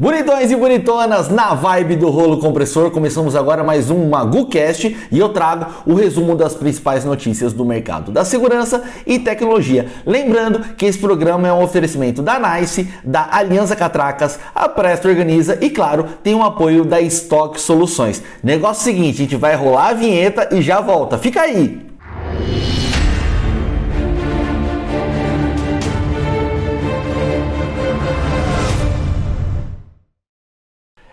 Bonitões e bonitonas, na vibe do rolo compressor, começamos agora mais um MaguCast e eu trago o resumo das principais notícias do mercado da segurança e tecnologia. Lembrando que esse programa é um oferecimento da NICE, da Aliança Catracas, a Presto Organiza e, claro, tem o um apoio da Stock Soluções. Negócio seguinte, a gente vai rolar a vinheta e já volta. Fica aí!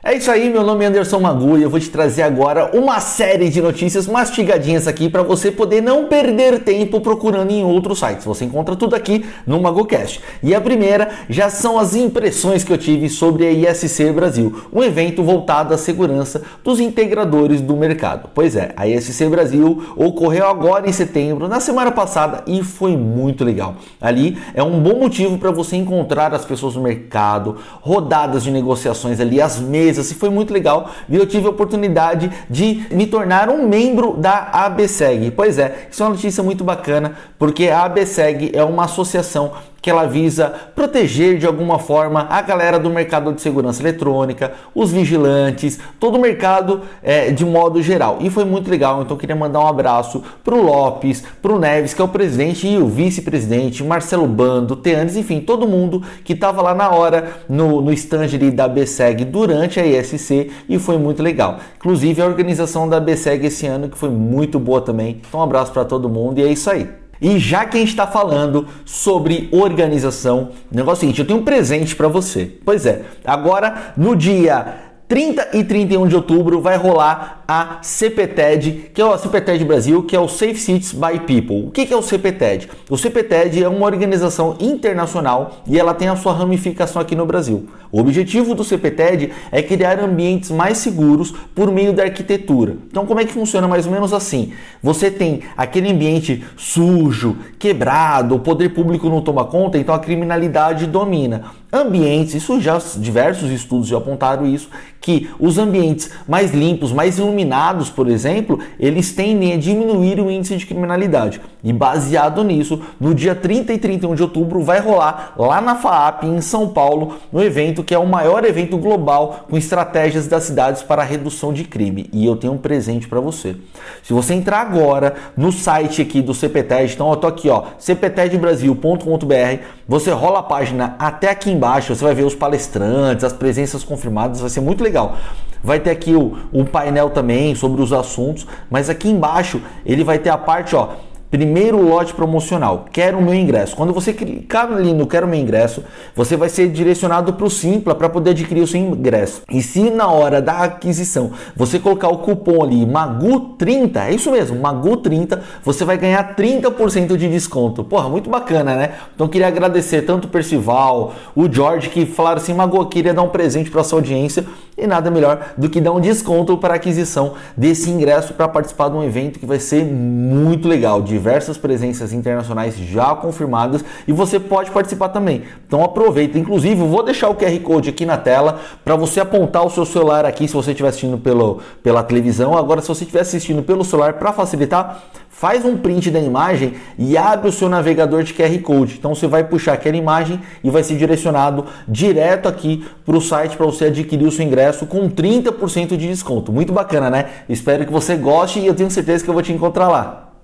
É isso aí, meu nome é Anderson Magu e eu vou te trazer agora uma série de notícias mastigadinhas aqui para você poder não perder tempo procurando em outros sites. Você encontra tudo aqui no MagoCast. E a primeira já são as impressões que eu tive sobre a ISC Brasil, um evento voltado à segurança dos integradores do mercado. Pois é, a ISC Brasil ocorreu agora em setembro, na semana passada, e foi muito legal. Ali é um bom motivo para você encontrar as pessoas no mercado, rodadas de negociações ali, as mesas empresa, se foi muito legal e eu tive a oportunidade de me tornar um membro da ABSEG. Pois é, isso é uma notícia muito bacana, porque a ABSEG é uma associação que ela visa proteger de alguma forma a galera do mercado de segurança eletrônica, os vigilantes, todo o mercado é, de modo geral. E foi muito legal, então queria mandar um abraço pro Lopes, pro Neves, que é o presidente e o vice-presidente, Marcelo Bando, Teanes, enfim, todo mundo que estava lá na hora no, no stand da BSEG durante a ISC e foi muito legal. Inclusive a organização da BSEG esse ano que foi muito boa também. Então um abraço para todo mundo e é isso aí. E já que a gente está falando sobre organização, negócio é o seguinte, eu tenho um presente para você. Pois é, agora no dia 30 e 31 de outubro vai rolar a CPTED, que é o CPTED Brasil, que é o Safe Cities by People. O que é o CPTED? O CPTED é uma organização internacional e ela tem a sua ramificação aqui no Brasil. O objetivo do CPTED é criar ambientes mais seguros por meio da arquitetura. Então, como é que funciona mais ou menos assim? Você tem aquele ambiente sujo, quebrado, o poder público não toma conta, então a criminalidade domina. Ambientes, isso já diversos estudos já apontaram isso, que os ambientes mais limpos, mais iluminados, por exemplo, eles tendem a diminuir o índice de criminalidade. E baseado nisso, no dia 30 e 31 de outubro vai rolar lá na FAAP em São Paulo, no evento que é o maior evento global com estratégias das cidades para a redução de crime. E eu tenho um presente para você. Se você entrar agora no site aqui do CPTED, então eu tô aqui, ó, cptedbrasil.com.br, você rola a página até aqui embaixo, você vai ver os palestrantes, as presenças confirmadas, vai ser muito legal. Vai ter aqui o, o painel também sobre os assuntos, mas aqui embaixo ele vai ter a parte, ó, Primeiro lote promocional, quero o meu ingresso. Quando você clicar ali no quero meu ingresso, você vai ser direcionado para o Simpla para poder adquirir o seu ingresso. E se na hora da aquisição você colocar o cupom ali MAGU30, é isso mesmo, MAGU30, você vai ganhar 30% de desconto. Porra, muito bacana, né? Então queria agradecer tanto o Percival, o George que falaram assim, Magu, queria dar um presente para sua audiência e nada melhor do que dar um desconto para aquisição desse ingresso para participar de um evento que vai ser muito legal. De diversas presenças internacionais já confirmadas e você pode participar também. Então aproveita. Inclusive, vou deixar o QR Code aqui na tela para você apontar o seu celular aqui se você estiver assistindo pelo, pela televisão. Agora, se você estiver assistindo pelo celular, para facilitar, faz um print da imagem e abre o seu navegador de QR Code. Então você vai puxar aquela imagem e vai ser direcionado direto aqui para o site para você adquirir o seu ingresso com 30% de desconto. Muito bacana, né? Espero que você goste e eu tenho certeza que eu vou te encontrar lá.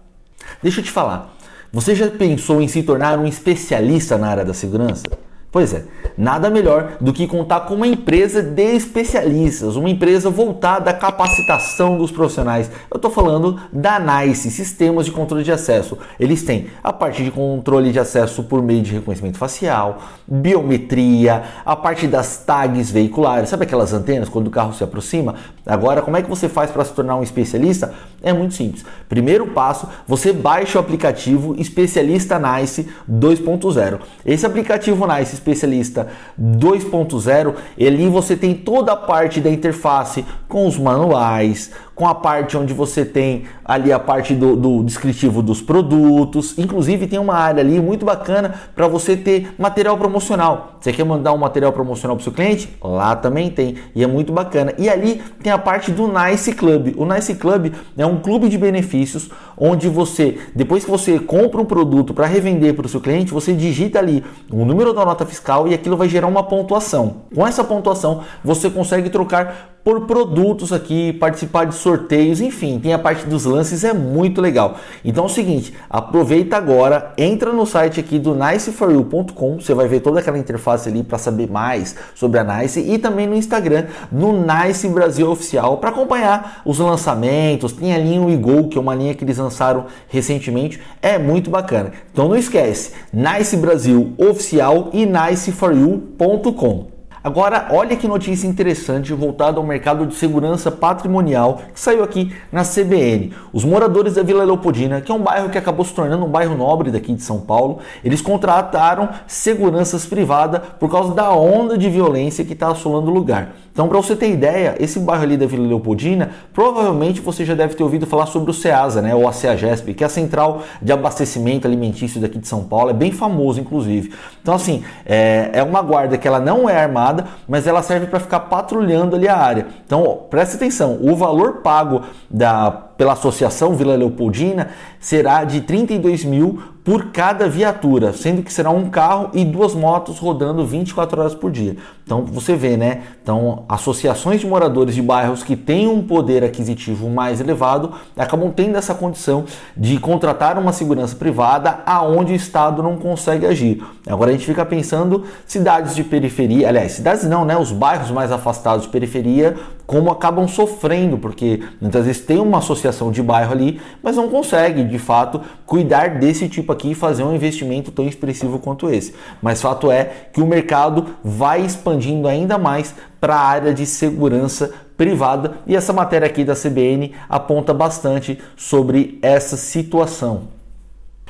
Deixa eu te falar. Você já pensou em se tornar um especialista na área da segurança? Pois é, nada melhor do que contar com uma empresa de especialistas, uma empresa voltada à capacitação dos profissionais. Eu estou falando da NICE, Sistemas de Controle de Acesso. Eles têm a parte de controle de acesso por meio de reconhecimento facial, biometria, a parte das tags veiculares, sabe aquelas antenas quando o carro se aproxima? Agora, como é que você faz para se tornar um especialista? É muito simples. Primeiro passo, você baixa o aplicativo Especialista NICE 2.0. Esse aplicativo NICE especialista 2.0, ali você tem toda a parte da interface com os manuais, com a parte onde você tem ali a parte do, do descritivo dos produtos. Inclusive tem uma área ali muito bacana para você ter material promocional. Você quer mandar um material promocional para o seu cliente? Lá também tem e é muito bacana. E ali tem a parte do Nice Club. O Nice Club é um clube de benefícios onde você, depois que você compra um produto para revender para o seu cliente, você digita ali o número da nota fiscal e aquilo vai gerar uma pontuação. Com essa pontuação, você consegue trocar por produtos aqui, participar de sorteios, enfim, tem a parte dos lances, é muito legal. Então é o seguinte, aproveita agora, entra no site aqui do niceforyou.com, você vai ver toda aquela interface ali para saber mais sobre a Nice e também no Instagram, no Nice Brasil Oficial, para acompanhar os lançamentos, tem a linha WeGo, que é uma linha que eles lançaram recentemente, é muito bacana. Então não esquece, Nice Brasil Oficial e niceforyou.com. Agora, olha que notícia interessante voltada ao mercado de segurança patrimonial que saiu aqui na CBN. Os moradores da Vila Leopoldina, que é um bairro que acabou se tornando um bairro nobre daqui de São Paulo, eles contrataram seguranças privadas por causa da onda de violência que está assolando o lugar. Então, para você ter ideia, esse bairro ali da Vila Leopoldina, provavelmente você já deve ter ouvido falar sobre o CEASA, né, ou a CEAGESP, que é a central de abastecimento alimentício daqui de São Paulo, é bem famoso, inclusive. Então, assim, é, é uma guarda que ela não é armada, mas ela serve para ficar patrulhando ali a área. Então, preste atenção, o valor pago da, pela associação Vila Leopoldina será de 32 mil por cada viatura, sendo que será um carro e duas motos rodando 24 horas por dia. Então você vê, né? Então, associações de moradores de bairros que têm um poder aquisitivo mais elevado acabam tendo essa condição de contratar uma segurança privada aonde o Estado não consegue agir. Agora a gente fica pensando cidades de periferia, aliás, cidades não, né? Os bairros mais afastados de periferia, como acabam sofrendo, porque muitas vezes tem uma associação de bairro ali, mas não consegue de fato cuidar desse tipo aqui e fazer um investimento tão expressivo quanto esse. Mas fato é que o mercado vai expandindo ainda mais para a área de segurança privada e essa matéria aqui da CBN aponta bastante sobre essa situação.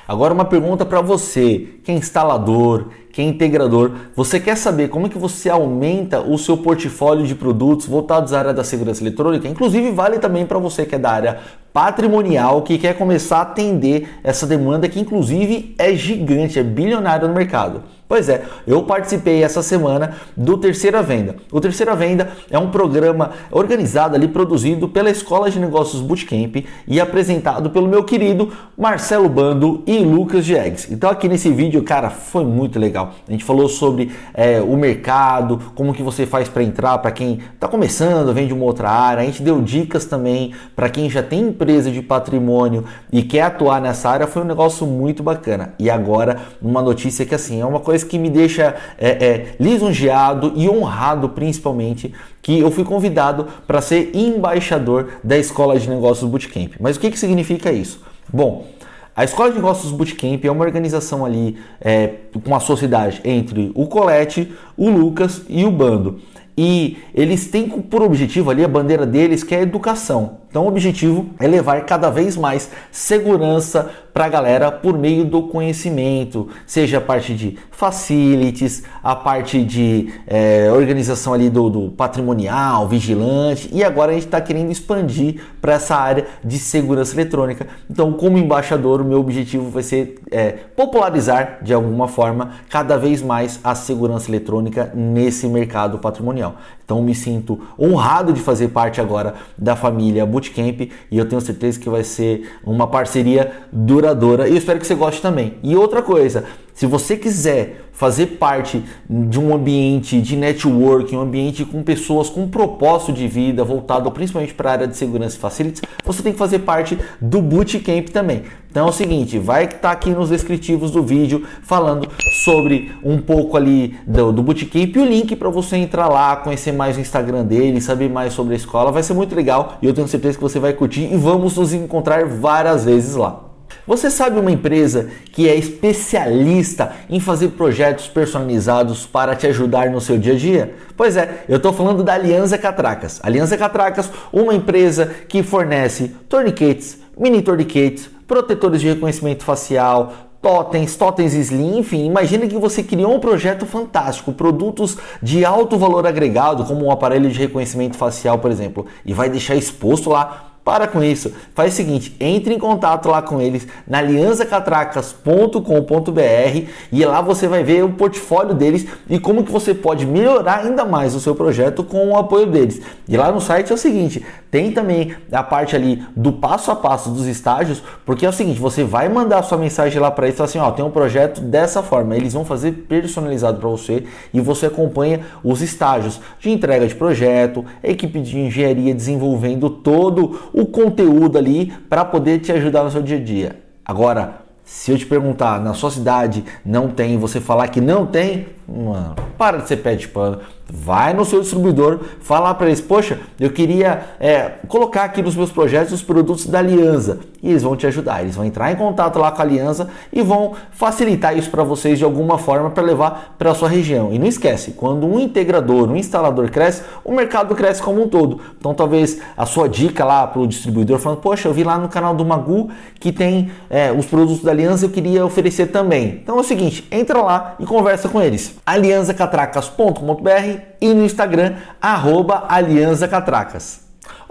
Agora uma pergunta para você, que é instalador, que é integrador, você quer saber como é que você aumenta o seu portfólio de produtos voltados à área da segurança eletrônica? Inclusive vale também para você que é da área patrimonial, que quer começar a atender essa demanda que inclusive é gigante, é bilionária no mercado. Pois é, eu participei essa semana do Terceira Venda. O Terceira Venda é um programa organizado ali, produzido pela Escola de Negócios Bootcamp e apresentado pelo meu querido Marcelo Bando e Lucas Diegues. Então aqui nesse vídeo, cara, foi muito legal. A gente falou sobre é, o mercado, como que você faz para entrar, para quem está começando, vem de uma outra área. A gente deu dicas também para quem já tem empresa de patrimônio e quer atuar nessa área. Foi um negócio muito bacana. E agora, uma notícia que assim, é uma coisa que me deixa é, é, lisonjeado e honrado principalmente que eu fui convidado para ser embaixador da Escola de Negócios Bootcamp. Mas o que, que significa isso? Bom, a Escola de Negócios Bootcamp é uma organização ali é, com a sociedade entre o Colete, o Lucas e o Bando. E eles têm por objetivo ali a bandeira deles que é a educação. Então o objetivo é levar cada vez mais segurança para a galera por meio do conhecimento, seja a parte de facilities, a parte de é, organização ali do, do, patrimonial, vigilante, e agora a gente está querendo expandir para essa área de segurança eletrônica. Então, como embaixador, o meu objetivo vai ser é, popularizar de alguma forma cada vez mais a segurança eletrônica nesse mercado patrimonial. Então, me sinto honrado de fazer parte agora da família Bootcamp e eu tenho certeza que vai ser uma parceria duradoura e eu espero que você goste também. E outra coisa, se você quiser fazer parte de um ambiente de networking, um ambiente com pessoas com propósito de vida voltado principalmente para a área de segurança e facilities, você tem que fazer parte do Bootcamp também. Então é o seguinte, vai estar tá aqui nos descritivos do vídeo falando sobre um pouco ali do, do Bootcamp e o link para você entrar lá, conhecer mais o Instagram dele, saber mais sobre a escola, vai ser muito legal e eu tenho certeza que você vai curtir e vamos nos encontrar várias vezes lá. Você sabe uma empresa que é especialista em fazer projetos personalizados para te ajudar no seu dia a dia? Pois é, eu estou falando da Aliança Catracas. Aliança Catracas, uma empresa que fornece torniquetes, mini torniquetes, protetores de reconhecimento facial, totens, totens slim, enfim, imagina que você criou um projeto fantástico, produtos de alto valor agregado, como um aparelho de reconhecimento facial, por exemplo, e vai deixar exposto lá Para com isso. Faz o seguinte, entre em contato lá com eles na alianzacatracas.com.br e lá você vai ver o portfólio deles e como que você pode melhorar ainda mais o seu projeto com o apoio deles. E lá no site é o seguinte, tem também a parte ali do passo a passo dos estágios, porque é o seguinte, você vai mandar sua mensagem lá para eles, assim, ó, tem um projeto dessa forma, eles vão fazer personalizado para você e você acompanha os estágios de entrega de projeto, equipe de engenharia desenvolvendo todo o conteúdo ali para poder te ajudar no seu dia a dia. Agora, se eu te perguntar, na sua cidade não tem, você falar que não tem, mano, para de ser pé de pano. Vai no seu distribuidor, fala para eles, poxa, eu queria é, colocar aqui nos meus projetos os produtos da Aliança e eles vão te ajudar. Eles vão entrar em contato lá com a Aliança e vão facilitar isso para vocês de alguma forma para levar para a sua região. E não esquece, quando um integrador, um instalador cresce, o mercado cresce como um todo. Então talvez a sua dica lá para o distribuidor falando, poxa, eu vi lá no canal do Magu que tem é, os produtos da Aliança, eu queria oferecer também. Então é o seguinte, entra lá e conversa com eles. alianzacatracas.com.br e no Instagram, arroba alianzacatracas.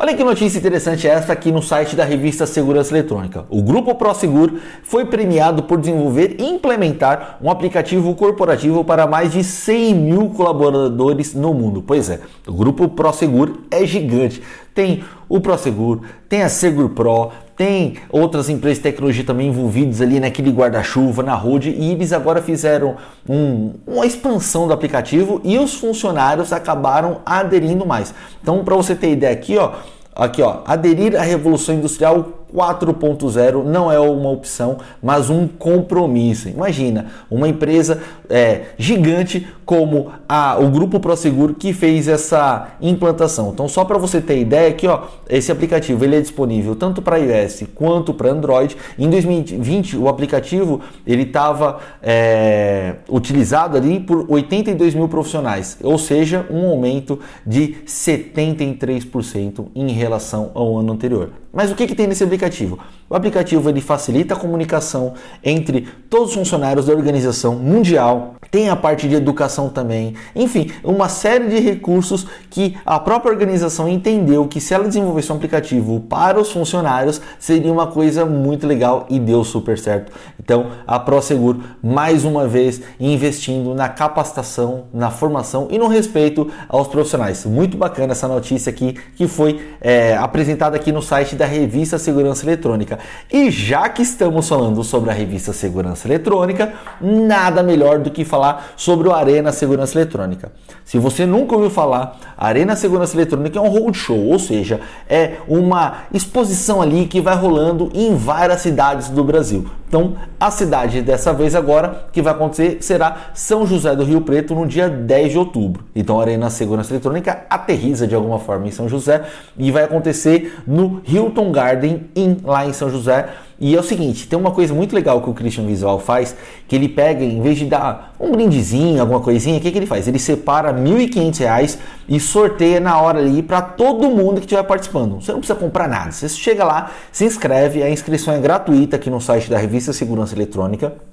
Olha que notícia interessante esta aqui no site da revista Segurança Eletrônica. O Grupo ProSegur foi premiado por desenvolver e implementar um aplicativo corporativo para mais de 100 mil colaboradores no mundo. Pois é, o Grupo ProSegur é gigante. Tem o ProSegur, tem a Segur Pro, tem outras empresas de tecnologia também envolvidas ali naquele guarda-chuva, na road, e eles agora fizeram um, uma expansão do aplicativo e os funcionários acabaram aderindo mais. Então, para você ter ideia aqui, ó, aqui ó, aderir à revolução industrial 4.0 não é uma opção, mas um compromisso. Imagina, uma empresa é, gigante como a, o Grupo ProSeguro que fez essa implantação. Então, só para você ter ideia aqui, ó, esse aplicativo ele é disponível tanto para iOS quanto para Android. Em 2020, o aplicativo ele estava é, utilizado ali por 82 mil profissionais, ou seja, um aumento de 73% em relação ao ano anterior. Mas o que, que tem nesse aplicativo? O aplicativo ele facilita a comunicação entre todos os funcionários da organização mundial, tem a parte de educação também, enfim, uma série de recursos que a própria organização entendeu que se ela desenvolvesse um aplicativo para os funcionários seria uma coisa muito legal e deu super certo. Então a ProSegur mais uma vez investindo na capacitação, na formação e no respeito aos profissionais. Muito bacana essa notícia aqui que foi é, apresentada aqui no site da revista Segurança Eletrônica. E já que estamos falando sobre a revista Segurança Eletrônica, nada melhor do que falar sobre o Arena Segurança Eletrônica. Se você nunca ouviu falar, Arena Segurança Eletrônica é um roadshow, ou seja, é uma exposição ali que vai rolando em várias cidades do Brasil. Então, a cidade dessa vez agora que vai acontecer será São José do Rio Preto no dia 10 de outubro. Então, a Arena Segurança Eletrônica aterriza de alguma forma em São José e vai acontecer no Hilton Garden Inn, lá em São José. E é o seguinte, tem uma coisa muito legal que o Christian Visual faz, que ele pega, em vez de dar um brindezinho, alguma coisinha, o que, que ele faz? Ele separa R$ 1.500 e sorteia na hora ali para todo mundo que estiver participando. Você não precisa comprar nada. Você chega lá, se inscreve, a inscrição é gratuita aqui no site da revista Segurança Eletrônica.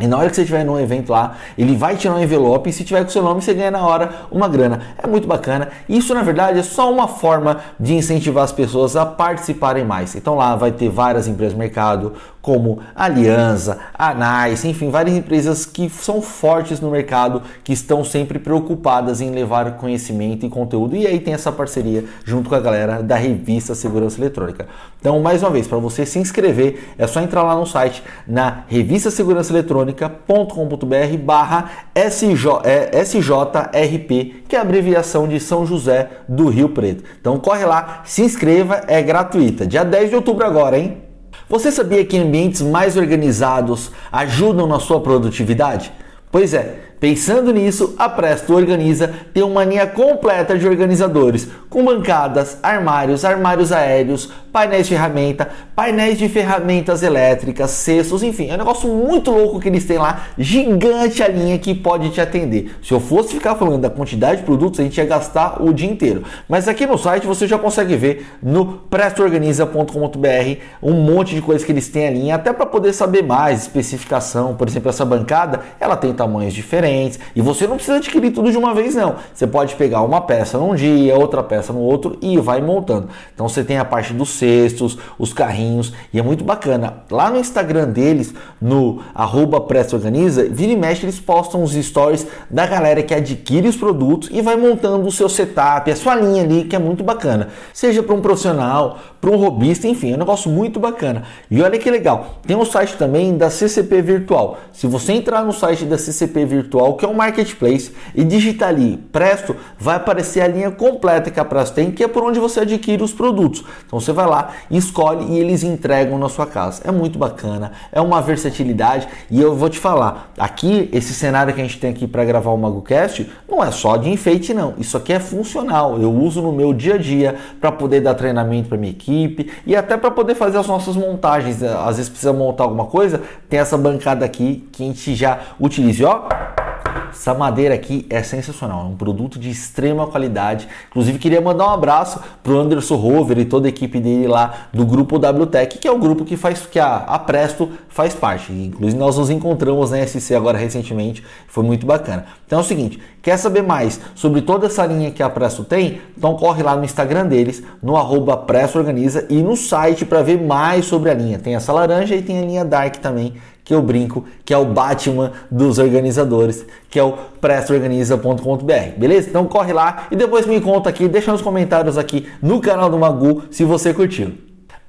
E na hora que você estiver num evento lá, ele vai tirar um envelope e se tiver com seu nome, você ganha na hora uma grana. É muito bacana. Isso, na verdade, é só uma forma de incentivar as pessoas a participarem mais. Então lá vai ter várias empresas do mercado, como Aliança, Anais, enfim, várias empresas que são fortes no mercado, que estão sempre preocupadas em levar conhecimento e conteúdo. E aí tem essa parceria junto com a galera da revista Segurança Eletrônica. Então, mais uma vez, para você se inscrever, é só entrar lá no site na revista Segurança eletrônica.com.br barra SJRP, que é a abreviação de São José do Rio Preto. Então corre lá, se inscreva, é gratuita. Dia 10 de outubro agora, hein? Você sabia que ambientes mais organizados ajudam na sua produtividade? Pois é, Pensando nisso, a Presto Organiza tem uma linha completa de organizadores, com bancadas, armários, armários aéreos, painéis de ferramenta, painéis de ferramentas elétricas, cestos, enfim, é um negócio muito louco que eles têm lá, gigante a linha que pode te atender. Se eu fosse ficar falando da quantidade de produtos, a gente ia gastar o dia inteiro. Mas aqui no site você já consegue ver no prestoorganiza.com.br um monte de coisas que eles têm ali, até para poder saber mais especificação. Por exemplo, essa bancada, ela tem tamanhos diferentes. E você não precisa adquirir tudo de uma vez, não. Você pode pegar uma peça num dia, outra peça no outro e vai montando. Então você tem a parte dos cestos, os carrinhos, e é muito bacana. Lá no Instagram deles, no arroba Organiza, vira e mexe eles postam os stories da galera que adquire os produtos e vai montando o seu setup, a sua linha ali, que é muito bacana. Seja para um profissional, para um robista, enfim, é um negócio muito bacana. E olha que legal, tem um site também da CCP Virtual. Se você entrar no site da CCP Virtual, que é um marketplace, e digitar ali Presto, vai aparecer a linha completa que a Presto tem, que é por onde você adquire os produtos. Então você vai lá, escolhe e eles entregam na sua casa. É muito bacana, é uma versatilidade e eu vou te falar, aqui esse cenário que a gente tem aqui para gravar o MagoCast não é só de enfeite não, isso aqui é funcional. Eu uso no meu dia a dia para poder dar treinamento para minha equipe e até para poder fazer as nossas montagens. Às vezes precisa montar alguma coisa, tem essa bancada aqui que a gente já utiliza. E, ó, essa madeira aqui é sensacional, é um produto de extrema qualidade. Inclusive, queria mandar um abraço pro Anderson Rover e toda a equipe dele lá do grupo WTech, que é o grupo que faz que a, a Presto faz parte. Inclusive, nós nos encontramos na SC agora recentemente, foi muito bacana. Então é o seguinte: quer saber mais sobre toda essa linha que a Presto tem? Então corre lá no Instagram deles, no arroba Presto Organiza e no site para ver mais sobre a linha. Tem essa laranja e tem a linha Dark também que eu brinco, que é o Batman dos organizadores, que é o prestorganiza.com.br, beleza? Então corre lá e depois me conta aqui, deixa nos comentários aqui no canal do Magu se você curtiu.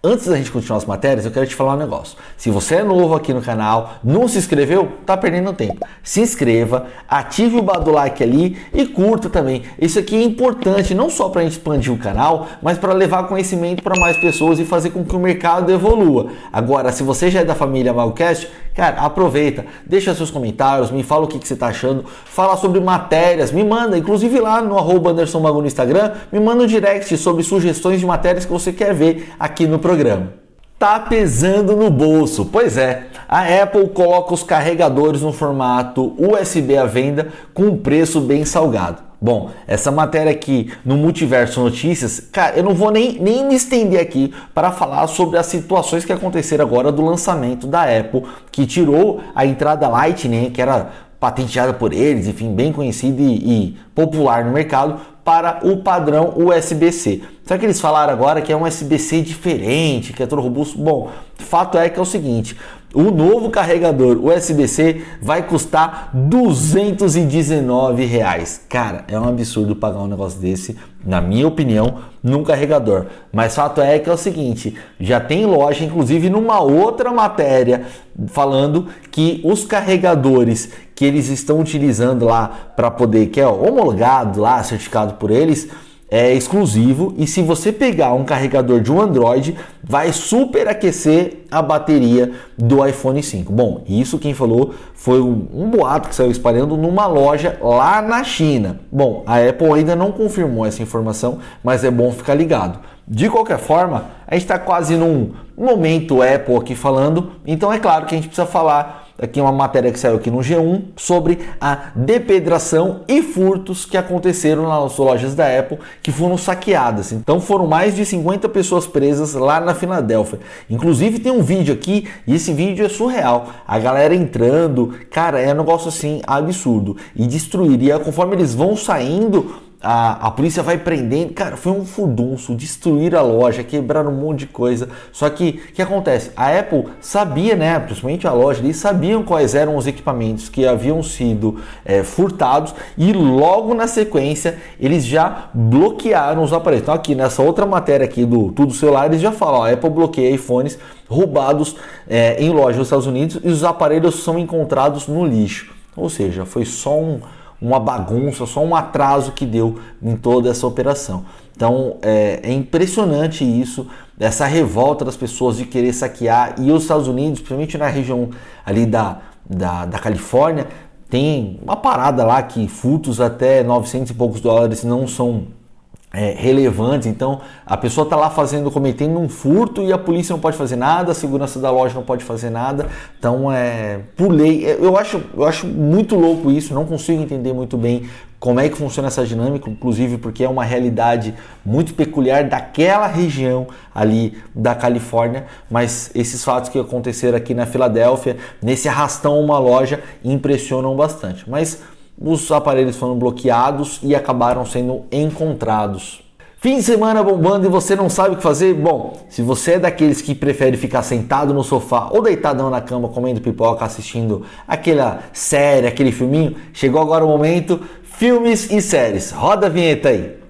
Antes da gente continuar as matérias, eu quero te falar um negócio. Se você é novo aqui no canal, não se inscreveu, tá perdendo tempo. Se inscreva, ative o do like ali e curta também. Isso aqui é importante não só para a gente expandir o canal, mas para levar conhecimento para mais pessoas e fazer com que o mercado evolua. Agora, se você já é da família Malcast, cara, aproveita, deixa seus comentários, me fala o que, que você está achando, fala sobre matérias, me manda, inclusive lá no arroba Anderson Mago no Instagram, me manda um direct sobre sugestões de matérias que você quer ver aqui no programa. Tá pesando no bolso. Pois é, a Apple coloca os carregadores no formato USB à venda com um preço bem salgado. Bom, essa matéria aqui no Multiverso Notícias, cara, eu não vou nem, nem me estender aqui para falar sobre as situações que aconteceram agora do lançamento da Apple, que tirou a entrada Lightning, que era patenteada por eles, enfim, bem conhecida e, e popular no mercado, para o padrão USB-C. Só que eles falaram agora que é um USB-C diferente, que é todo robusto. Bom, fato é que é o seguinte: o novo carregador USB-C vai custar 219 reais. Cara, é um absurdo pagar um negócio desse, na minha opinião, num carregador. Mas fato é que é o seguinte, já tem loja, inclusive numa outra matéria, falando que os carregadores que eles estão utilizando lá para poder, que é homologado lá, certificado por eles, é exclusivo e se você pegar um carregador de um Android, vai superaquecer a bateria do iPhone 5. Bom, isso quem falou foi um, um, boato que saiu espalhando numa loja lá na China. Bom, a Apple ainda não confirmou essa informação, mas é bom ficar ligado. De qualquer forma, a gente está quase num momento Apple aqui falando, então é claro que a gente precisa falar aqui uma matéria que saiu aqui no G1 sobre a depedração e furtos que aconteceram nas lojas da Apple que foram saqueadas. Então foram mais de 50 pessoas presas lá na Filadélfia. Inclusive tem um vídeo aqui e esse vídeo é surreal. A galera entrando, cara, é um negócio assim absurdo e destruiria conforme eles vão saindo a, a polícia vai prendendo. Cara, foi um furdunço, destruir a loja, quebrar um monte de coisa. Só que o que acontece? A Apple sabia, né? Principalmente a loja, eles sabiam quais eram os equipamentos que haviam sido é, furtados e logo na sequência eles já bloquearam os aparelhos. Então, aqui nessa outra matéria aqui do Tudo Celular, eles já falam: ó, a Apple bloqueia iPhones roubados é, em lojas nos Estados Unidos e os aparelhos são encontrados no lixo. Ou seja, foi só um uma bagunça, só um atraso que deu em toda essa operação. Então é, é, impressionante isso, essa revolta das pessoas de querer saquear. E os Estados Unidos, principalmente na região ali da, da, da Califórnia, tem uma parada lá que furtos até 900 e poucos dólares não são é, relevantes. Então a pessoa está lá fazendo, cometendo um furto e a polícia não pode fazer nada, a segurança da loja não pode fazer nada. Então é por lei. É, eu acho, eu acho muito louco isso. Não consigo entender muito bem como é que funciona essa dinâmica, inclusive porque é uma realidade muito peculiar daquela região ali da Califórnia, mas esses fatos que aconteceram aqui na Filadélfia, nesse arrastão uma loja, impressionam bastante. Mas os aparelhos foram bloqueados e acabaram sendo encontrados. Fim de semana bombando e você não sabe o que fazer? Bom, se você é daqueles que prefere ficar sentado no sofá ou deitadão na cama comendo pipoca, assistindo aquela série, aquele filminho, chegou agora o momento filmes e séries. Roda a vinheta aí.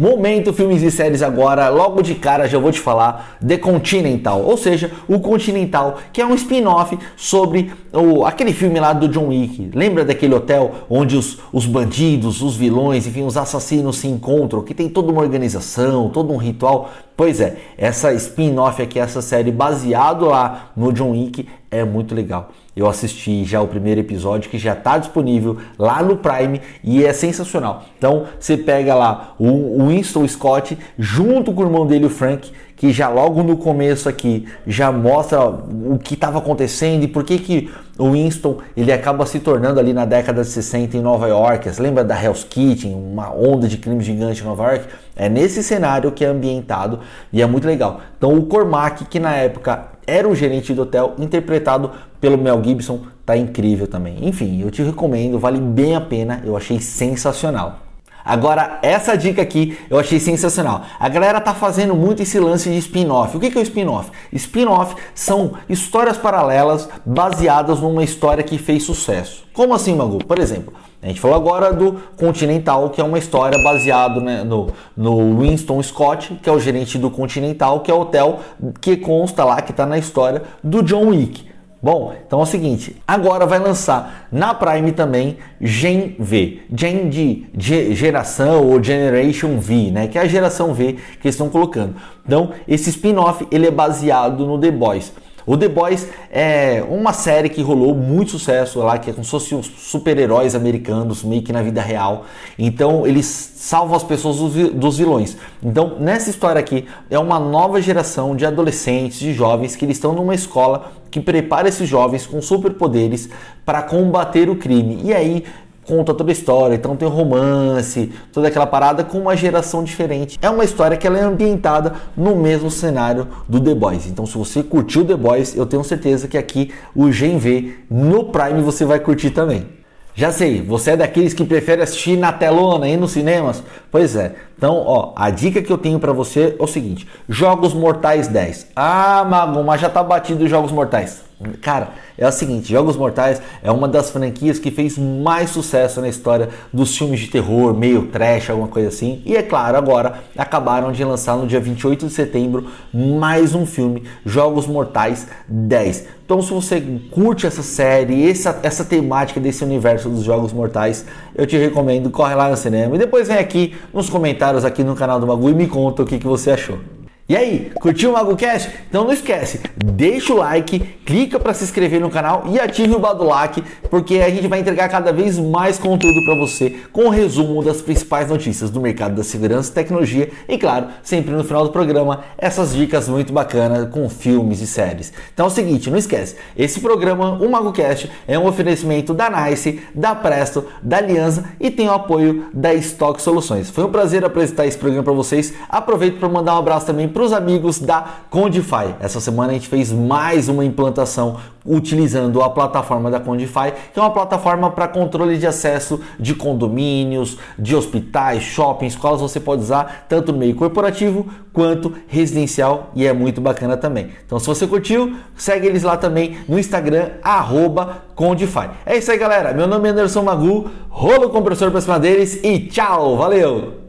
Momento filmes e séries agora, logo de cara já vou te falar The Continental, ou seja, o Continental, que é um spin-off sobre o, aquele filme lá do John Wick. Lembra daquele hotel onde os, os bandidos, os vilões, enfim, os assassinos se encontram, que tem toda uma organização, todo um ritual? Pois é, essa spin-off aqui, essa série baseado lá no John Wick é muito legal. Eu assisti já o primeiro episódio que já está disponível lá no Prime e é sensacional. Então você pega lá o Winston Scott junto com o irmão dele, o Frank, que já logo no começo aqui já mostra o que estava acontecendo e por que, que o Winston ele acaba se tornando ali na década de 60 em Nova York. Você lembra da Hell's Kitchen, uma onda de crime gigante em Nova York? É nesse cenário que é ambientado e é muito legal. Então o Cormac, que na época era o gerente do hotel, interpretado pelo Mel Gibson, tá incrível também. Enfim, eu te recomendo, vale bem a pena, eu achei sensacional. Agora, essa dica aqui eu achei sensacional. A galera tá fazendo muito esse lance de spin-off. O que, que é o spin-off? Spin-off são histórias paralelas baseadas numa história que fez sucesso. Como assim, Magu? Por exemplo, a gente falou agora do Continental, que é uma história baseada né, no, no Winston Scott, que é o gerente do Continental, que é o hotel que consta lá, que está na história do John Wick. Bom, então é o seguinte, agora vai lançar na Prime também Gen V, Gen de geração ou Generation V, né? Que é a geração V que eles estão colocando. Então, esse spin-off ele é baseado no The Boys. O The Boys é uma série que rolou muito sucesso lá, que é como se fossem super-heróis americanos, meio que na vida real. Então eles salvam as pessoas dos vilões. Então nessa história aqui é uma nova geração de adolescentes, de jovens que eles estão numa escola que prepara esses jovens com superpoderes para combater o crime. E aí conta toda a história, então tem romance, toda aquela parada com uma geração diferente. É uma história que ela é ambientada no mesmo cenário do The Boys. Então se você curtiu The Boys, eu tenho certeza que aqui o Gen V no Prime você vai curtir também. Já sei, você é daqueles que prefere assistir na telona e nos cinemas? Pois é. Então, ó, a dica que eu tenho para você é o seguinte: Jogos Mortais 10. Ah, Mago, mas já tá batido os Jogos Mortais. Cara, é o seguinte, Jogos Mortais é uma das franquias que fez mais sucesso na história dos filmes de terror, meio trash, alguma coisa assim. E é claro, agora acabaram de lançar no dia 28 de setembro mais um filme, Jogos Mortais 10. Então, se você curte essa série, essa, essa temática desse universo dos Jogos Mortais, eu te recomendo, corre lá no cinema e depois vem aqui nos comentários aqui no canal do Magu e me conta o que, que você achou. E aí, curtiu o MagoCast? Então não esquece, deixa o like, clica para se inscrever no canal e ative o badulac, porque a gente vai entregar cada vez mais conteúdo para você com o resumo das principais notícias do mercado da segurança e tecnologia e claro, sempre no final do programa, essas dicas muito bacanas com filmes e séries. Então é o seguinte, não esquece, esse programa, o MagoCast, é um oferecimento da Nice, da Presto, da Aliança e tem o apoio da Stock Soluções. Foi um prazer apresentar esse programa para vocês. Aproveito para mandar um abraço também para os amigos da Condify. Essa semana a gente fez mais uma implantação utilizando a plataforma da Condify, que é uma plataforma para controle de acesso de condomínios, de hospitais, shopping, escolas. Você pode usar tanto no meio corporativo quanto residencial e é muito bacana também. Então, se você curtiu, segue eles lá também no Instagram, Condify. É isso aí, galera. Meu nome é Anderson Magu, rolo compressor para cima deles e tchau, valeu!